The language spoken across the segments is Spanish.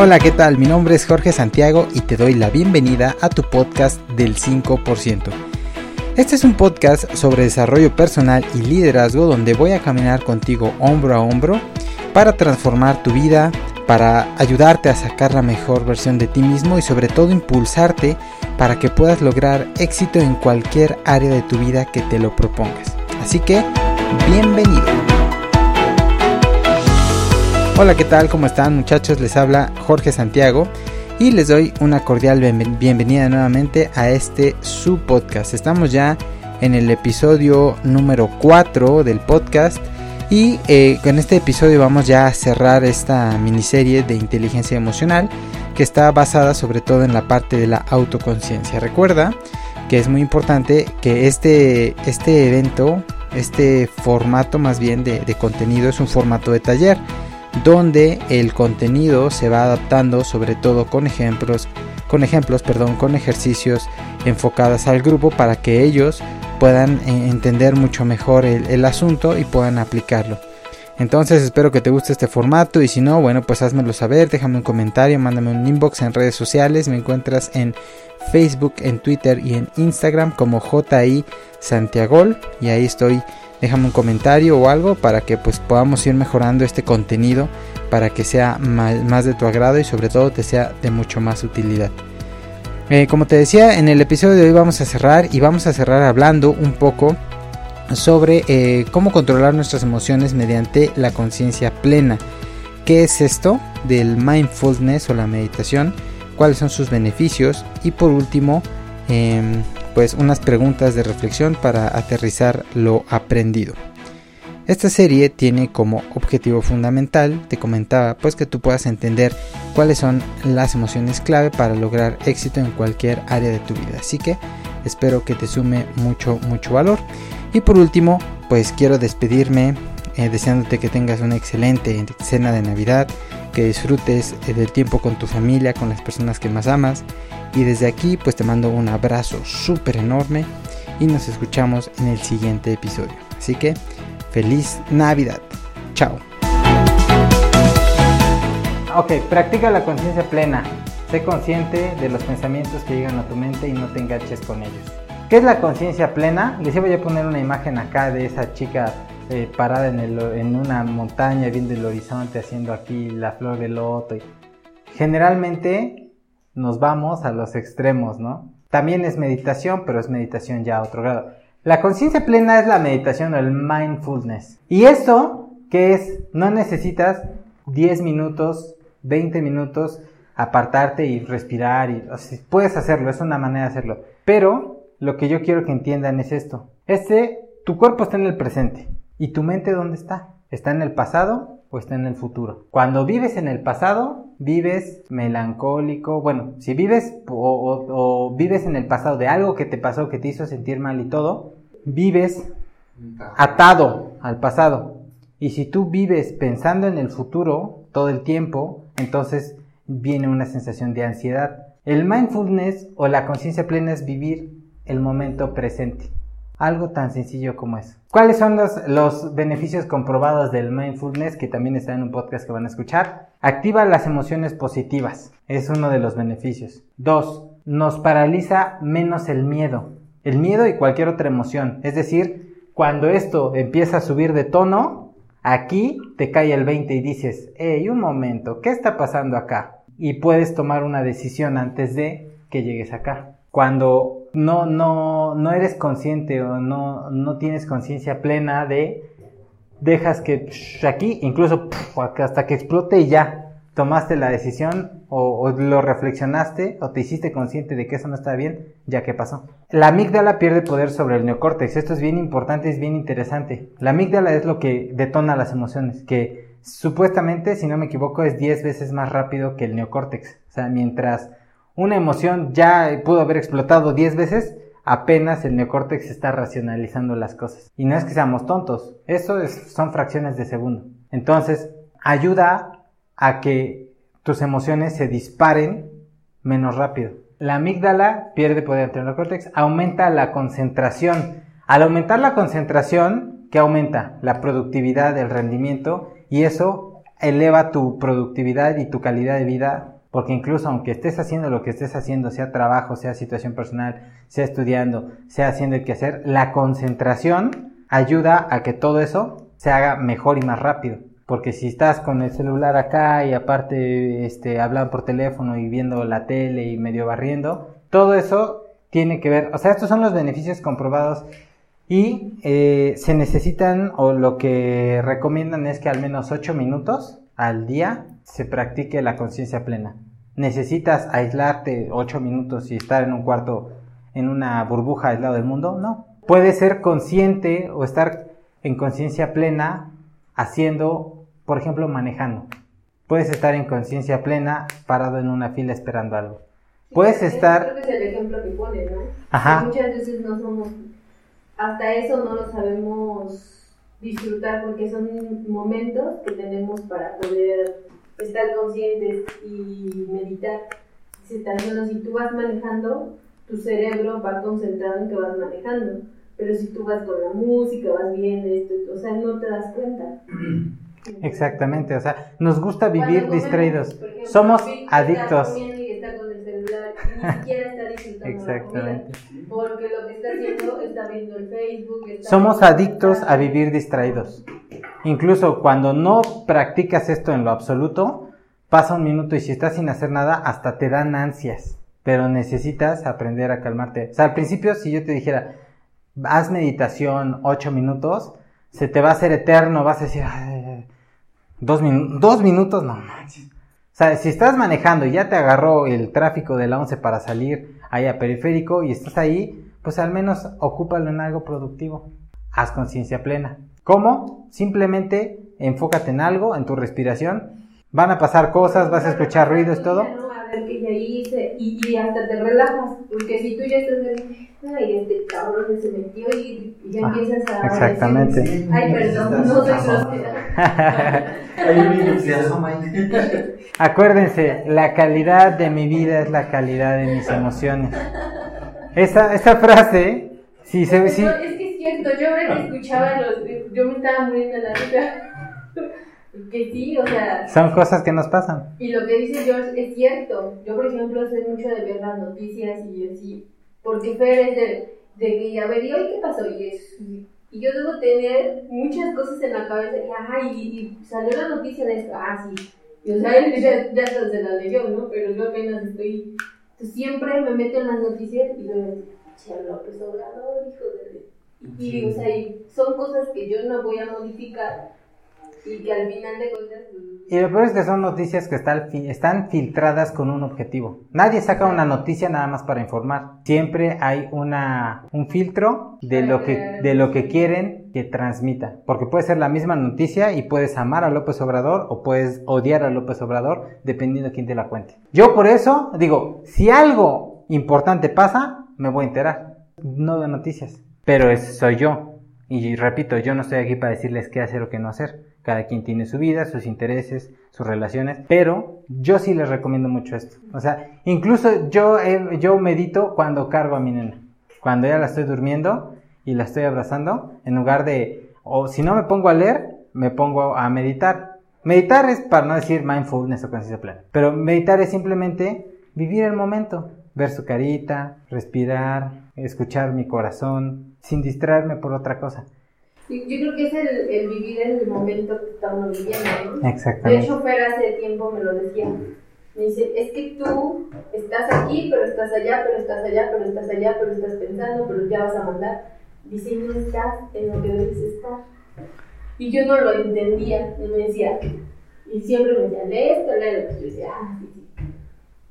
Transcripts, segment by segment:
Hola, ¿qué tal? Mi nombre es Jorge Santiago y te doy la bienvenida a tu podcast del 5%. Este es un podcast sobre desarrollo personal y liderazgo donde voy a caminar contigo hombro a hombro para transformar tu vida, para ayudarte a sacar la mejor versión de ti mismo y sobre todo impulsarte para que puedas lograr éxito en cualquier área de tu vida que te lo propongas. Así que, bienvenido. Hola, ¿qué tal? ¿Cómo están muchachos? Les habla Jorge Santiago y les doy una cordial bienvenida nuevamente a este su podcast. Estamos ya en el episodio número 4 del podcast y eh, con este episodio vamos ya a cerrar esta miniserie de inteligencia emocional que está basada sobre todo en la parte de la autoconciencia. Recuerda que es muy importante que este, este evento, este formato más bien de, de contenido es un formato de taller donde el contenido se va adaptando sobre todo con ejemplos, con ejemplos, perdón, con ejercicios enfocados al grupo para que ellos puedan eh, entender mucho mejor el, asunto y puedan aplicarlo. Entonces espero que te guste este formato y si no, bueno, pues házmelo saber, déjame un comentario, mándame un inbox en redes sociales, me encuentras en Facebook, en Twitter y en Instagram como JI Santiago y ahí estoy déjame un comentario o algo para que pues podamos ir mejorando este contenido para que sea más, de tu agrado y sobre todo te sea de mucho más utilidad. Eh, como te decía, en el episodio de hoy vamos a cerrar y vamos a cerrar hablando un poco sobre eh, cómo controlar nuestras emociones mediante la conciencia plena. ¿Qué es esto del mindfulness o la meditación? ¿Cuáles son sus beneficios? Y por último, em, pues unas preguntas de reflexión para aterrizar lo aprendido. Esta serie tiene como objetivo fundamental, te comentaba, pues que tú puedas entender cuáles son las emociones clave para lograr éxito en cualquier área de tu vida. Así que espero que te sume mucho, mucho valor. Y por último, pues quiero despedirme eh, deseándote que tengas una excelente cena de Navidad, que disfrutes eh, del tiempo con tu familia, con las personas que más amas y desde aquí pues te mando un abrazo súper enorme y nos escuchamos en el siguiente episodio. Así que feliz Navidad. Chao. Ok, practica la conciencia plena. Sé consciente de los pensamientos que llegan a tu mente y no te enganches con ellos. ¿Qué es la conciencia plena? Les voy a poner una imagen acá de esa chica eh, parada en, en, una montaña viendo el horizonte haciendo aquí la flor de loto. Generalmente nos vamos a los extremos, ¿no? También es meditación, pero es meditación ya a otro grado. La conciencia plena es la meditación o el mindfulness. Y esto, que es, no necesitas 10 minutos, 20 minutos, apartarte y respirar. Y, puedes hacerlo, es una manera de hacerlo. Pero lo que yo quiero que entiendan es esto. Este, tu cuerpo está en el presente. ¿Y tu mente dónde está? ¿Está en el pasado o está en el futuro? Cuando vives en el pasado, vives melancólico, bueno, si vives o, vives en el pasado de algo que te pasó, que te hizo sentir mal y todo, vives atado al pasado. Y si tú vives pensando en el futuro todo el tiempo, entonces viene una sensación de ansiedad. El mindfulness o la conciencia plena es vivir el momento presente. Algo tan sencillo como eso. ¿Cuáles son los, beneficios comprobados del mindfulness que también está en un podcast que van a escuchar? Activa las emociones positivas. Es uno de los beneficios. Dos, nos paraliza menos el miedo. El miedo y cualquier otra emoción. Es decir, cuando esto empieza a subir de tono, aquí te cae el 20 y dices, hey, un momento, ¿qué está pasando acá? Y puedes tomar una decisión antes de que llegues acá. Cuando no, no, no eres consciente o no, no tienes conciencia plena de, dejas que aquí, incluso hasta que explote y ya, tomaste la decisión o, lo reflexionaste o te hiciste consciente de que eso no está bien, ya que pasó. La amígdala pierde poder sobre el neocórtex. Esto es bien importante, es bien interesante. La amígdala es lo que detona las emociones, que supuestamente, si no me equivoco, es 10 veces más rápido que el neocórtex. O sea, mientras una emoción ya pudo haber explotado 10 veces, apenas el neocórtex está racionalizando las cosas. Y no es que seamos tontos, eso son fracciones de segundo. Entonces, ayuda a que tus emociones se disparen menos rápido. La amígdala pierde poder ante el neocórtex, aumenta la concentración. Al aumentar la concentración, ¿qué aumenta? La productividad, el rendimiento, y eso eleva tu productividad y tu calidad de vida, porque incluso aunque estés haciendo lo que estés haciendo, sea trabajo, sea situación personal, sea estudiando, sea haciendo el quehacer, la concentración ayuda a que todo eso se haga mejor y más rápido. Porque si estás con el celular acá y aparte este, hablando por teléfono y viendo la tele y medio barriendo, todo eso tiene que ver, o sea, estos son los beneficios comprobados y eh, se necesitan o lo que recomiendan es que al menos 8 minutos al día se practique la conciencia plena. ¿Necesitas aislarte 8 minutos y estar en un cuarto, en una burbuja aislado del mundo? No. Puedes ser consciente o estar en conciencia plena haciendo, por ejemplo, manejando. Puedes estar en conciencia plena parado en una fila esperando algo. Puedes estar... Creo que es el ejemplo que pone, ¿no? Ajá. Que Muchas veces no somos, hasta eso no lo sabemos disfrutar porque son momentos que tenemos para poder estar conscientes y meditar. Si, tan solo si tú vas manejando, tu cerebro va concentrado en que vas manejando. Pero si tú vas con la música, vas viendo esto, o sea, no te das cuenta. Exactamente, o sea, nos gusta vivir comemos, distraídos. ejemplo, Somos adictos. y Exactamente. comida, porque lo que está haciendo está viendo el Facebook. está Somos adictos a vivir distraídos. Incluso cuando no practicas esto en lo absoluto, pasa un minuto y si estás sin hacer nada, hasta te dan ansias. Pero necesitas aprender a calmarte. O sea, al principio, si yo te dijera, haz meditación ocho minutos, se te va a hacer eterno, vas a decir, "Ay, ay, dos, minu- dos minutos, no manches. O sea, si estás manejando y ya te agarró el tráfico de la 11 para salir ahí a periférico y estás ahí, pues al menos ocúpalo en algo productivo. Haz conciencia plena. ¿Cómo? Simplemente enfócate en algo, en tu respiración. Van a pasar cosas, vas a escuchar ruidos, todo. y hasta te relajas, porque si tú ya estás de, ay, este cabrón se metió y, y ya Ah, empiezas a exactamente. decir, ay, perdón, no soy grosera. Hay un niño que se asoma ahí. Acuérdense, la calidad de mi vida es la calidad de mis emociones. Esa, esa frase, si se, si, No, es que es cierto, yo ahora que escuchaba los, yo me estaba muriendo de la risa. Que sí, o sea, son cosas que nos pasan. y lo que dice George es cierto. Yo, por ejemplo, soy mucho de ver las noticias y así, porque Fer es de, de que, a ver, ¿y hoy qué pasó? Y, es, y yo debo tener muchas cosas en la cabeza, y, ajá, y, y salió la noticia de esto, ah, sí. Y, o sea, él ya, ya se la leyó, ¿no? Pero yo apenas estoy, entonces, siempre me meto en las noticias y luego, che, López Obrador, hijo de... Y, o sea, y son cosas que yo no voy a modificar y que al final de cuentas... pues, Y lo peor es que son noticias que están, están filtradas con un objetivo. Nadie saca una noticia nada más para informar. Siempre hay una, un filtro de lo, que, de lo que quieren que transmita. Porque puede ser la misma noticia y puedes amar a López Obrador o puedes odiar a López Obrador dependiendo de quién te la cuente. Yo por eso digo, si algo importante pasa, me voy a enterar. No veo noticias. Pero es, soy yo. Y repito, yo no estoy aquí para decirles qué hacer o qué no hacer. Cada quien tiene su vida, sus intereses, sus relaciones. Pero yo sí les recomiendo mucho esto. O sea, incluso yo, he- yo medito cuando cargo a mi nena. Cuando ya la estoy durmiendo y la estoy abrazando, en lugar de, o si no me pongo a leer, me pongo a meditar. Meditar es para no decir mindfulness o conciencia plena. Pero meditar es simplemente vivir el momento. Ver su carita, respirar, escuchar mi corazón, sin distraerme por otra cosa. Yo, yo creo que es el, el vivir en el momento que estamos viviendo, ¿no? De Exactamente. hecho, Fer hace tiempo me lo decía. Me dice, es que tú estás aquí, pero estás allá, pero estás allá, pero estás allá, pero estás pensando, pero ya vas a mandar. Dice, no estás en lo que debes estar. Y yo no lo entendía. Y me decía, y siempre me decía, lee esto, léelo. Yo decía, ah, sí.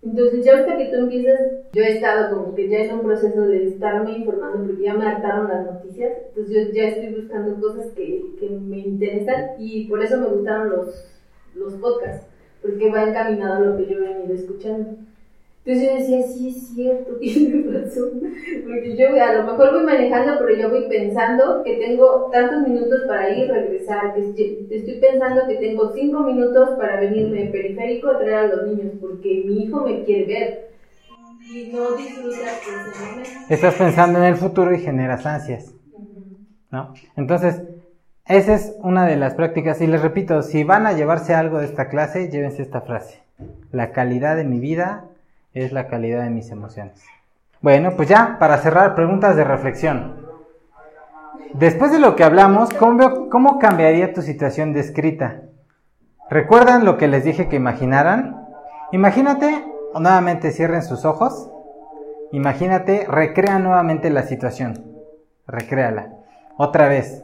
Entonces, ya ahorita que tú empiezas, yo he estado como que ya en un proceso de estarme informando porque ya me hartaron las noticias. Entonces, yo ya estoy buscando cosas que, que me interesan y por eso me gustaron los, los podcasts, porque va encaminado a lo que yo he venido escuchando. Entonces yo decía, sí es cierto, tiene razón. Porque yo a lo mejor voy manejando, pero yo voy pensando que tengo tantos minutos para ir y regresar. Estoy pensando que tengo cinco minutos para venirme de periférico a traer a los niños, porque mi hijo me quiere ver. Y no disfrutas. Estás pensando en el futuro y generas ansias. ¿no? Entonces, Esa es una de las prácticas. Y les repito, si van a llevarse algo de esta clase, llévense esta frase. La calidad de mi vida es la calidad de mis emociones. Bueno, pues ya, para cerrar, preguntas de reflexión. Después de lo que hablamos, ¿cómo, cómo cambiaría tu situación descrita? ¿Recuerdan lo que les dije que imaginaran? Imagínate, o nuevamente cierren sus ojos. Imagínate, recrea nuevamente la situación. Recréala. Otra vez.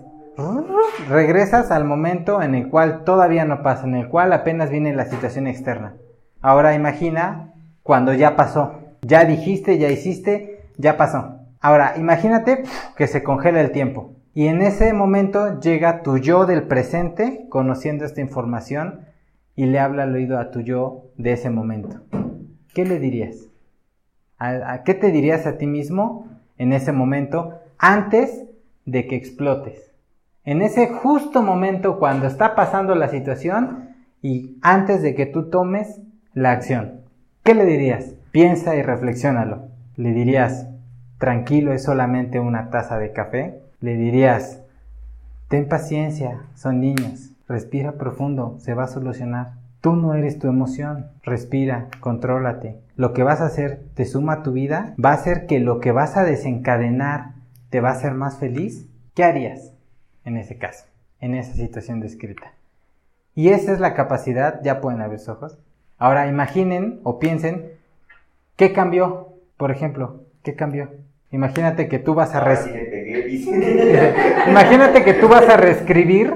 Regresas al momento en el cual todavía no pasa, en el cual apenas viene la situación externa. Ahora imagina cuando ya pasó. Ya dijiste, ya hiciste, ya pasó. Ahora imagínate que se congela el tiempo. Y en ese momento llega tu yo del presente, conociendo esta información, y le habla al oído a tu yo de ese momento. ¿Qué le dirías? ¿A, qué te dirías a ti mismo en ese momento antes de que explotes? En ese justo momento cuando está pasando la situación y antes de que tú tomes la acción. ¿Qué le dirías? Piensa y reflexiónalo. Le dirías, tranquilo, es solamente una taza de café le dirías, ten paciencia, son niños, respira profundo, se va a solucionar. Tú no eres tu emoción, respira, contrólate. Lo que vas a hacer te suma a tu vida, va a ser que lo que vas a desencadenar te va a hacer más feliz. ¿Qué harías en ese caso, en esa situación descrita? Y esa es la capacidad, ya pueden abrir sus ojos. Ahora imaginen o piensen, ¿qué cambió? Por ejemplo, ¿qué cambió? Imagínate que tú vas a Imagínate que tú vas a reescribir,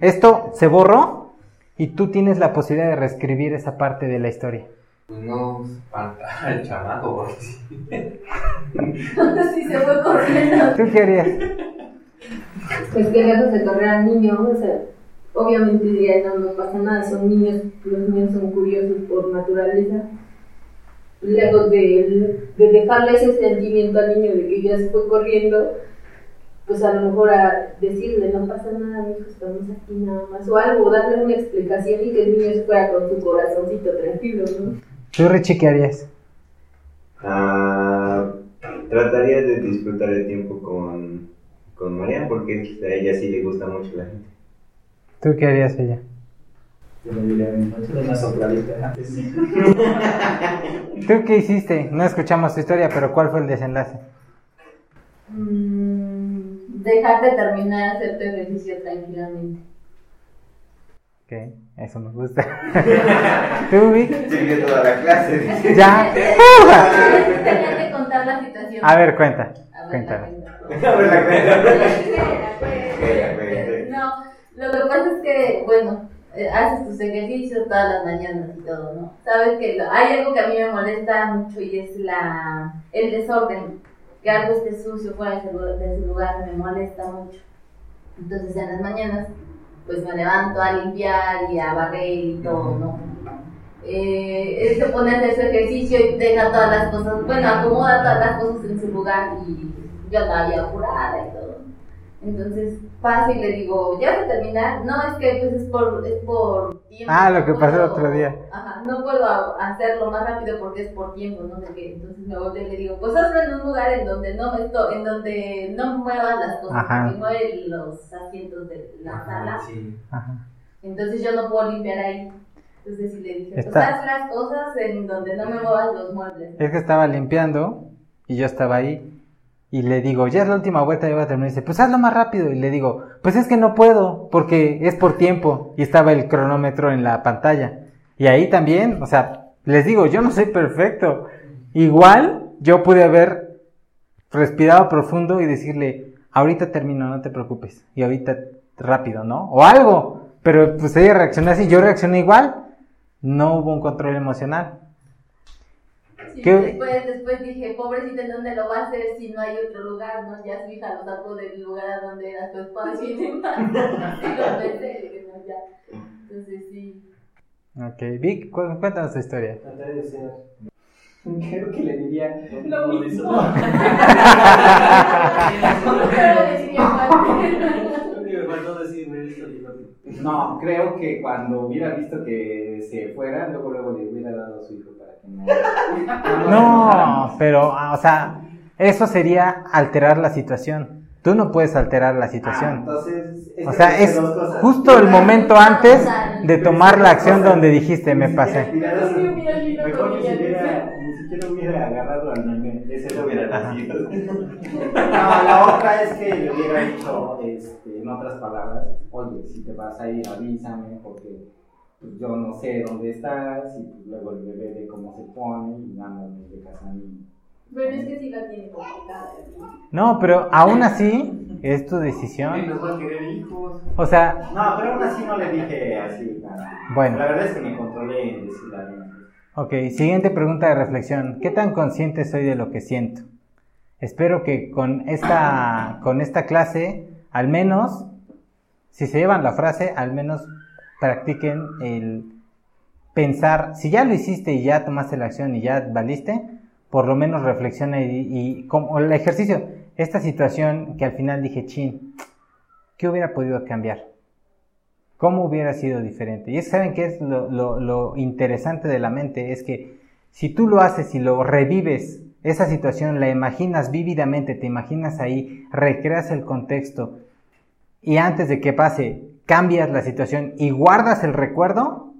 esto se borró y tú tienes la posibilidad de reescribir esa parte de la historia. Pues no espanta el chamaco, sí. se fue corriendo. ¿Tú qué harías? Pues que lejos de correr al niño, o sea, obviamente diría, no, no pasa nada, son niños, los niños son curiosos por naturaleza lejos de, de dejarle ese sentimiento al niño de que ya se fue corriendo, pues a lo mejor a decirle, no pasa nada, hijo, estamos aquí nada más, o algo, darle una explicación y que el niño se fuera con su corazoncito tranquilo, ¿no? ¿Tú, Richie, qué harías? Ah, trataría de disfrutar el tiempo con, con María, porque a ella sí le gusta mucho la gente. ¿Tú qué harías ella? Yo le diría, una sopladita antes. ¿Tú qué hiciste? No escuchamos tu historia, pero ¿cuál fue el desenlace? Mm, dejar de terminar hacer tu ejercicio tranquilamente. Ok, eso me gusta. ¿Tú, Vic? Sigue toda la clase. ¿Ya? Tenía que contar la situación. A ver, cuenta. Cuéntala. A ver, la cuenta. No, lo que pasa es que, bueno, eh, haces tus ejercicios todas las mañanas y todo, ¿no? Sabes que hay algo que a mí me molesta mucho y es la, el desorden. Que algo esté sucio fuera de su, lugar me molesta mucho. Entonces en las mañanas pues me levanto a limpiar y a barrer y todo, ¿no? Eh, se pone a hacer su ejercicio y deja todas las cosas, bueno, acomoda todas las cosas en su lugar y yo y todo. Entonces paso y le digo, ¿ya va a terminar? No, es que pues es por, es por tiempo. Ah, lo que pasó el otro día. Ajá, no puedo hacerlo más rápido porque es por tiempo, no sé qué. Entonces me volteo y le digo, pues hazlo en un lugar en donde no me estoy, en donde no muevan las cosas, Ajá. que mueven los asientos de la sala. Sí. Ajá. Entonces yo no puedo limpiar ahí. Entonces sí le dije, pues haz las cosas en donde no me muevas los muebles. Es que estaba limpiando y yo estaba ahí y le digo, ya es la última vuelta, ya voy a terminar. Y dice, pues hazlo más rápido. Y le digo, pues es que no puedo, porque es por tiempo. Y estaba el cronómetro en la pantalla. Y ahí también, o sea, les digo, yo no soy perfecto. Igual yo pude haber respirado profundo y decirle, ahorita termino, no te preocupes. Y ahorita rápido, ¿no? O algo. Pero pues ella reaccionó así, yo reaccioné igual. No hubo un control emocional. Después, después dije, pobrecita, ¿en dónde lo va a hacer si no hay otro lugar? ¿no? Ya su hija lo sacó del lugar a donde era su espacio y demás. y lo pensé, no, ya. Entonces sí. Ok, Vic, cuéntanos tu historia. Creo que le diría lo mismo. No, creo que cuando hubiera visto que se fuera, luego luego le hubiera dado a su hijo no, pero, ah, o sea, eso sería alterar la situación. Tú no puedes alterar la Ah, situación. entonces, es O sea, es justo el momento antes de tomar la acción donde dijiste, me pasé. Mejor ni siquiera, ni siquiera hubiera agarrado al meme. Ese lo hubiera nacido. No, la otra es que le hubiera dicho, este, en otras palabras, oye, si te vas a ir, avísame, porque pues, yo no sé dónde estás, y pues, luego el bebé ve cómo se pone, y nada más me dejas a mí. Pero es que sí la tiene complicada. No, pero aún así es tu decisión. Menos va a querer hijos. O sea, No, pero aún así no le dije así, nada. Bueno. La verdad es que me controlé en decirle a alguien. ok, siguiente pregunta de reflexión. ¿Qué tan consciente soy de lo que siento? Espero que con esta, con esta clase, al menos, si se llevan la frase, al menos practiquen el pensar, si ya lo hiciste y ya tomaste la acción y ya valiste, por lo menos reflexiona y, como el ejercicio, esta situación que al final dije, chin, ¿qué hubiera podido cambiar? ¿Cómo hubiera sido diferente? Y ¿saben qué es lo, lo- lo interesante de la mente? Es que si tú lo haces y lo revives, esa situación la imaginas vívidamente, te imaginas ahí, recreas el contexto y antes de que pase, cambias la situación y guardas el recuerdo,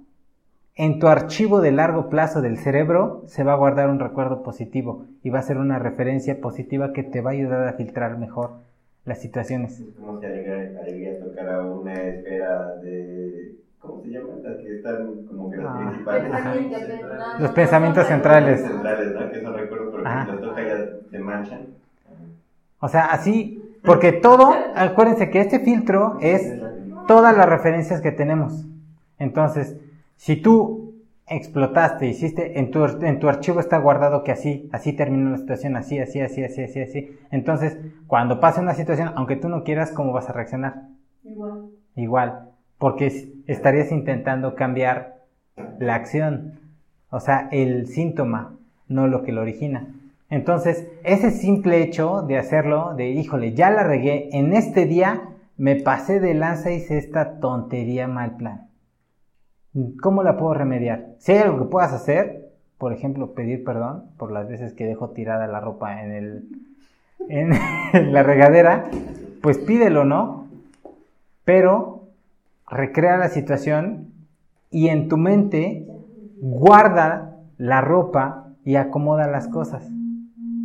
en tu archivo de largo plazo del cerebro se va a guardar un recuerdo positivo y va a ser una referencia positiva que te va a ayudar a filtrar mejor las situaciones. Es como si alegría, tocara una esfera de. ¿Cómo se llama? Las que están como que las Ah. principales. Pensamiento, pero no, Los no, pensamientos no, centrales. centrales, ¿no? Que son recuerdos, pero Ajá. si los toca ya se manchan. O sea, así, porque todo, acuérdense que este filtro es todas las referencias que tenemos. Entonces, si tú explotaste, hiciste, en tu, en tu archivo está guardado que así, así terminó la situación, así, así, así, así, así, así. Entonces, cuando pase una situación, aunque tú no quieras, ¿cómo vas a reaccionar? Igual. Igual, porque es- estarías intentando cambiar la acción, o sea, el síntoma, no lo que lo origina. Entonces, ese simple hecho de hacerlo, de híjole, ya la regué, en este día me pasé de lanza y hice esta tontería mal plan. ¿Cómo la puedo remediar? Si hay algo que puedas hacer, por ejemplo, pedir perdón por las veces que dejo tirada la ropa en el en, la regadera, pues pídelo, ¿no? Pero recrea la situación y en tu mente guarda la ropa y acomoda las cosas.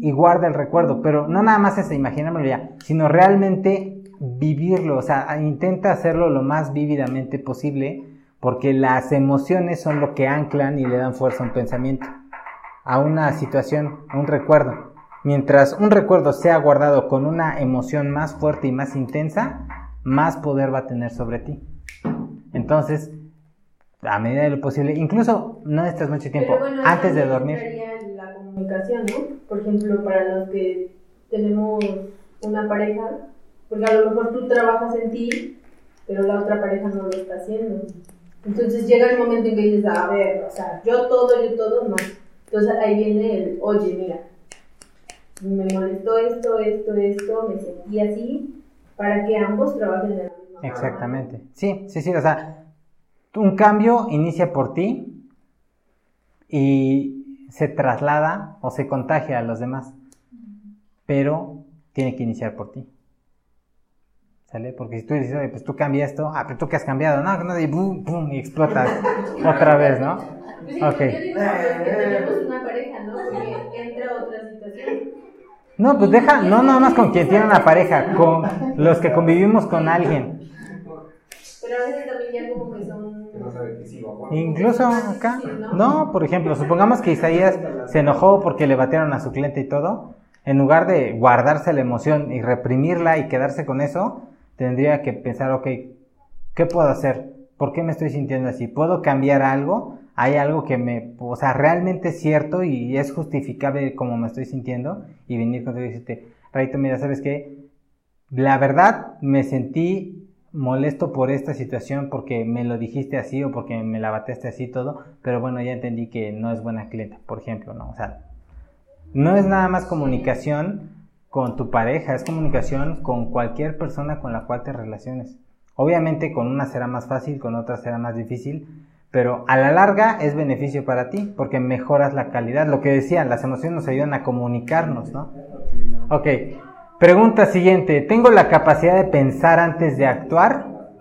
Y guarda el recuerdo, pero no nada más es imaginármelo ya, sino realmente vivirlo, o sea, intenta hacerlo lo más vívidamente posible, porque las emociones son lo que anclan y le dan fuerza a un pensamiento, a una situación, a un recuerdo. Mientras un recuerdo sea guardado con una emoción más fuerte y más intensa, más poder va a tener sobre ti. Entonces, a medida de lo posible, incluso no necesitas mucho tiempo, bueno, antes de dormir. Comunicación, ¿no? Por ejemplo, para los que tenemos una pareja, porque a lo mejor tú trabajas en ti, pero la otra pareja no lo está haciendo. Entonces llega el momento en que dices, a ver, o sea, yo todo, yo todo, no. Entonces ahí viene el, oye, mira, me molestó esto, esto, esto, me sentí así, para que ambos trabajen de la misma forma. Exactamente. Sí, sí, sí. O sea, un cambio inicia por ti y se traslada o se contagia a los demás. Pero tiene que iniciar por ti. ¿Sale? Porque si tú dices, oye, pues tú cambias esto, ah, pero tú que has cambiado, no, no, y boom, boom, y explotas otra vez, ¿no? Sí, Ok. Yo digo que tenemos una pareja, ¿no? Porque entra otra situación. No, pues deja, no nada más con quien tiene una pareja, con los que convivimos con alguien. Pero a veces también ya como que son... No sabe que. Incluso acá, no, por ejemplo, supongamos que Isaías se enojó porque le batearon a su cliente y todo, en lugar de guardarse la emoción y reprimirla y quedarse con eso, tendría que pensar, ok, ¿qué puedo hacer? ¿Por qué me estoy sintiendo así? ¿Puedo cambiar algo? ¿Hay algo que me, o sea, realmente es cierto y es justificable como me estoy sintiendo? Y venir contigo y decirte, Raito, mira, ¿sabes qué? La verdad, me sentí molesto por esta situación porque me lo dijiste así o porque me la bateaste así todo, pero bueno, ya entendí que no es buena clienta, por ejemplo, ¿no? O sea, no es nada más comunicación con tu pareja, es comunicación con cualquier persona con la cual te relaciones. Obviamente con una será más fácil, con otra será más difícil, pero a la larga es beneficio para ti porque mejoras la calidad. Lo que decían, las emociones nos ayudan a comunicarnos, ¿no? Ok, Pregunta siguiente. ¿Tengo la capacidad de pensar antes de actuar?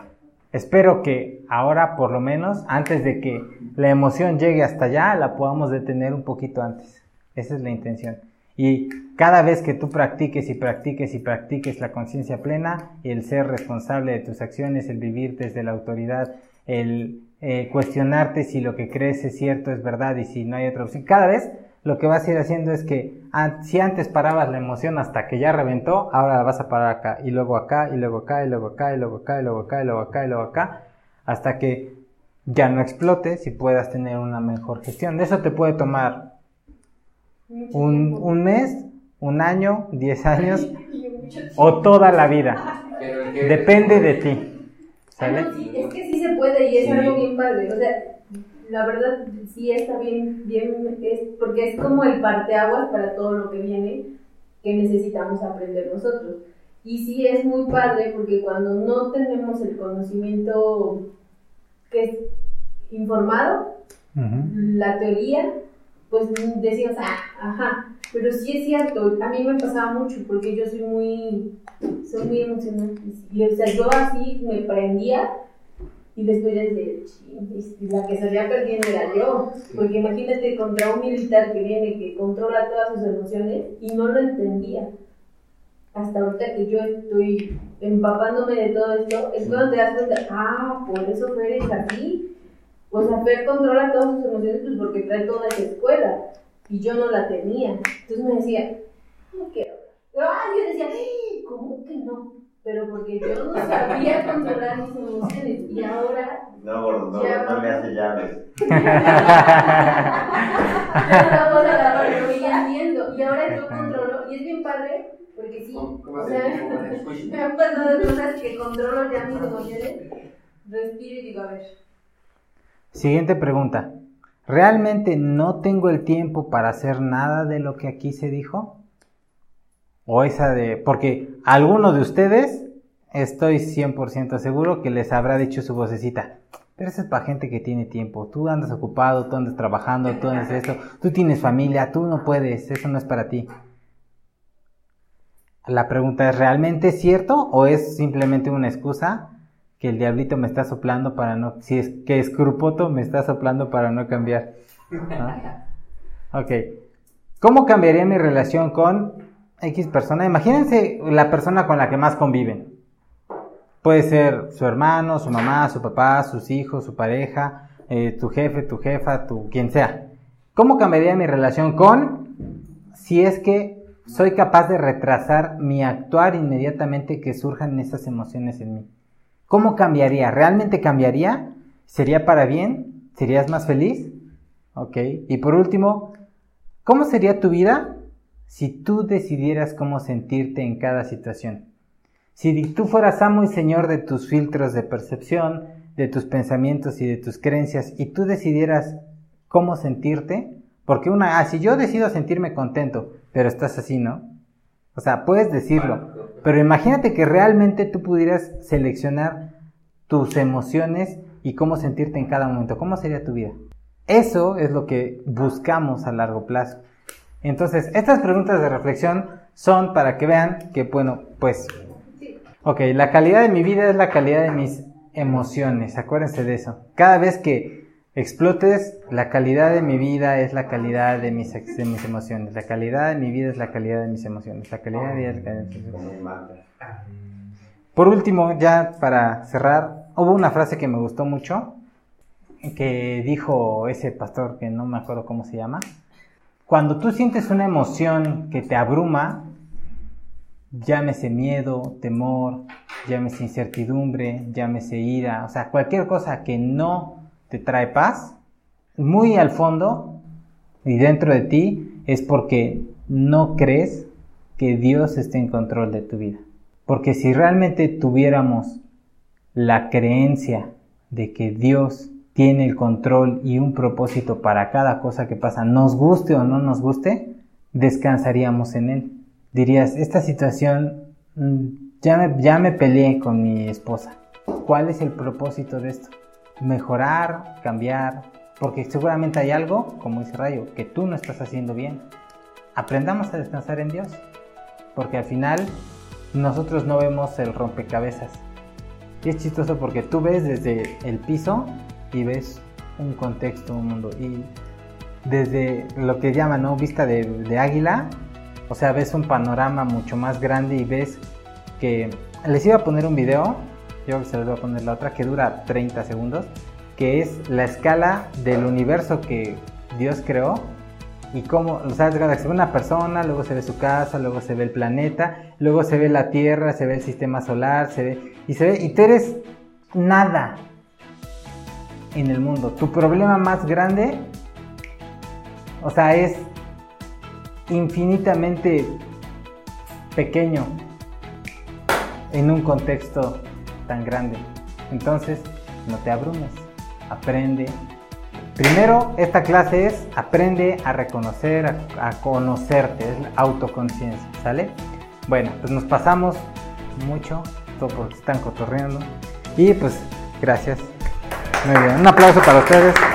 Espero que ahora, por lo menos, antes de que la emoción llegue hasta allá, la podamos detener un poquito antes. Esa es la intención. Y cada vez que tú practiques y practiques y practiques la conciencia plena, el ser responsable de tus acciones, el vivir desde la autoridad, el eh, cuestionarte si lo que crees es cierto, es verdad y si no hay otra opción, cada vez lo que vas a ir haciendo es que si antes parabas la emoción hasta que ya reventó, ahora la vas a parar acá y luego acá y luego acá y luego acá y luego acá y luego acá y luego acá y luego acá hasta que ya no explotes y puedas tener una mejor gestión. De eso te puede tomar un, un mes, un año, diez años o toda la vida. Depende de ti. ¿Sale? Ah, sí, es que sí se puede y es algo bien padre. O sea, la verdad sí está bien, bien, es, porque es como el parteaguas para todo lo que viene que necesitamos aprender nosotros. Y sí es muy padre porque cuando no tenemos el conocimiento que es informado, la teoría, pues decimos, ah, ajá, pero sí es cierto, a mí me pasaba mucho porque yo soy muy, soy muy emocional. Y, o sea, yo así me prendía y después ya decía, la que salía perdiendo era yo. Porque imagínate contra un militar que viene, que controla todas sus emociones y no lo entendía. Hasta ahorita que yo estoy empapándome de todo esto, es cuando te das cuenta, ah, por eso Fer es así. O sea, Fer controla todas sus emociones pues porque trae toda esa escuela y yo no la tenía. Entonces me decía, no quiero. Ah, yo decía, ¿cómo que no? Pero porque yo no sabía controlar mis emociones y ahora. No, gordo, no, Ya, no le hace llaves. Yo lo veía haciendo y ahora yo controlo y es bien padre porque sí, ¿Cómo o se sea, me han pasado cosas que controlo ya mis emociones, respiro y digo, a ver, Siguiente pregunta. ¿Realmente no tengo el tiempo para hacer nada de lo que aquí se dijo? O esa de... Porque alguno de ustedes, estoy 100% seguro que les habrá dicho su vocecita. Pero eso es para gente que tiene tiempo. Tú andas ocupado, tú andas trabajando, tú andas esto, tú tienes familia, tú no puedes, eso no es para ti. La pregunta es, ¿realmente es cierto o es simplemente una excusa que el diablito me está soplando para no, si es que Scrupoto me está soplando para no cambiar? ¿no? Ok. ¿Cómo cambiaría mi relación con X persona? Imagínense la persona con la que más conviven. Puede ser su hermano, su mamá, su papá, sus hijos, su pareja, eh, tu jefe, tu jefa, tu quien sea. ¿Cómo cambiaría mi relación con si es que soy capaz de retrasar mi actuar inmediatamente que surjan esas emociones en mí? ¿Cómo cambiaría? ¿Realmente cambiaría? ¿Sería para bien? ¿Serías más feliz? Ok. Y por último, ¿cómo sería tu vida si tú decidieras cómo sentirte en cada situación? Si tú fueras amo y señor de tus filtros de percepción, de tus pensamientos y de tus creencias, y tú decidieras cómo sentirte, porque una, ah, si yo decido sentirme contento, pero estás así, ¿no? O sea, puedes decirlo, pero imagínate que realmente tú pudieras seleccionar tus emociones y cómo sentirte en cada momento. ¿Cómo sería tu vida? Eso es lo que buscamos a largo plazo. Entonces, estas preguntas de reflexión son para que vean que, bueno, pues, ok, la calidad de mi vida es la calidad de mis emociones. Acuérdense de eso. Cada vez que explotes, la calidad de mi vida es la calidad de mis, de mis emociones. La calidad de mi vida es la calidad de mis emociones. La calidad de mi vida es la calidad de mis emociones. Por último, ya para cerrar, hubo una frase que me gustó mucho, que dijo ese pastor que no me acuerdo cómo se llama. Cuando tú sientes una emoción que te abruma, llámese miedo, temor, llámese incertidumbre, llámese ira, o sea, cualquier cosa que no te trae paz, muy al fondo y dentro de ti es porque no crees que Dios esté en control de tu vida. Porque si realmente tuviéramos la creencia de que Dios tiene el control y un propósito para cada cosa que pasa, nos guste o no nos guste, descansaríamos en Él. Dirías, esta situación, mm, ya me, ya me peleé con mi esposa. ¿Cuál es el propósito de esto? Mejorar, cambiar, porque seguramente hay algo, como dice Rayo, que tú no estás haciendo bien. Aprendamos a descansar en Dios. porque al final nosotros no vemos el rompecabezas. Y es chistoso porque tú ves desde el piso y ves un contexto, un mundo. Y desde lo que llaman, ¿no? Vista de, águila, o sea, ves un panorama mucho más grande y ves que... Les iba a poner un video, yo se les voy a poner la otra, que dura 30 segundos, que es la escala del universo que Dios creó y cómo, o sea, se ve una persona, luego se ve su casa, luego se ve el planeta, luego se ve la Tierra, se ve el sistema solar, se ve y se ve y tú eres nada en el mundo. Tu problema más grande, o sea, es infinitamente pequeño en un contexto tan grande. Entonces, no te abrumes, aprende. Primero, esta clase es aprende a reconocer, a, conocerte, es la autoconciencia, ¿sale? Bueno, pues nos pasamos mucho, todo porque están cotorreando. Y pues, gracias. Muy bien, un aplauso para ustedes.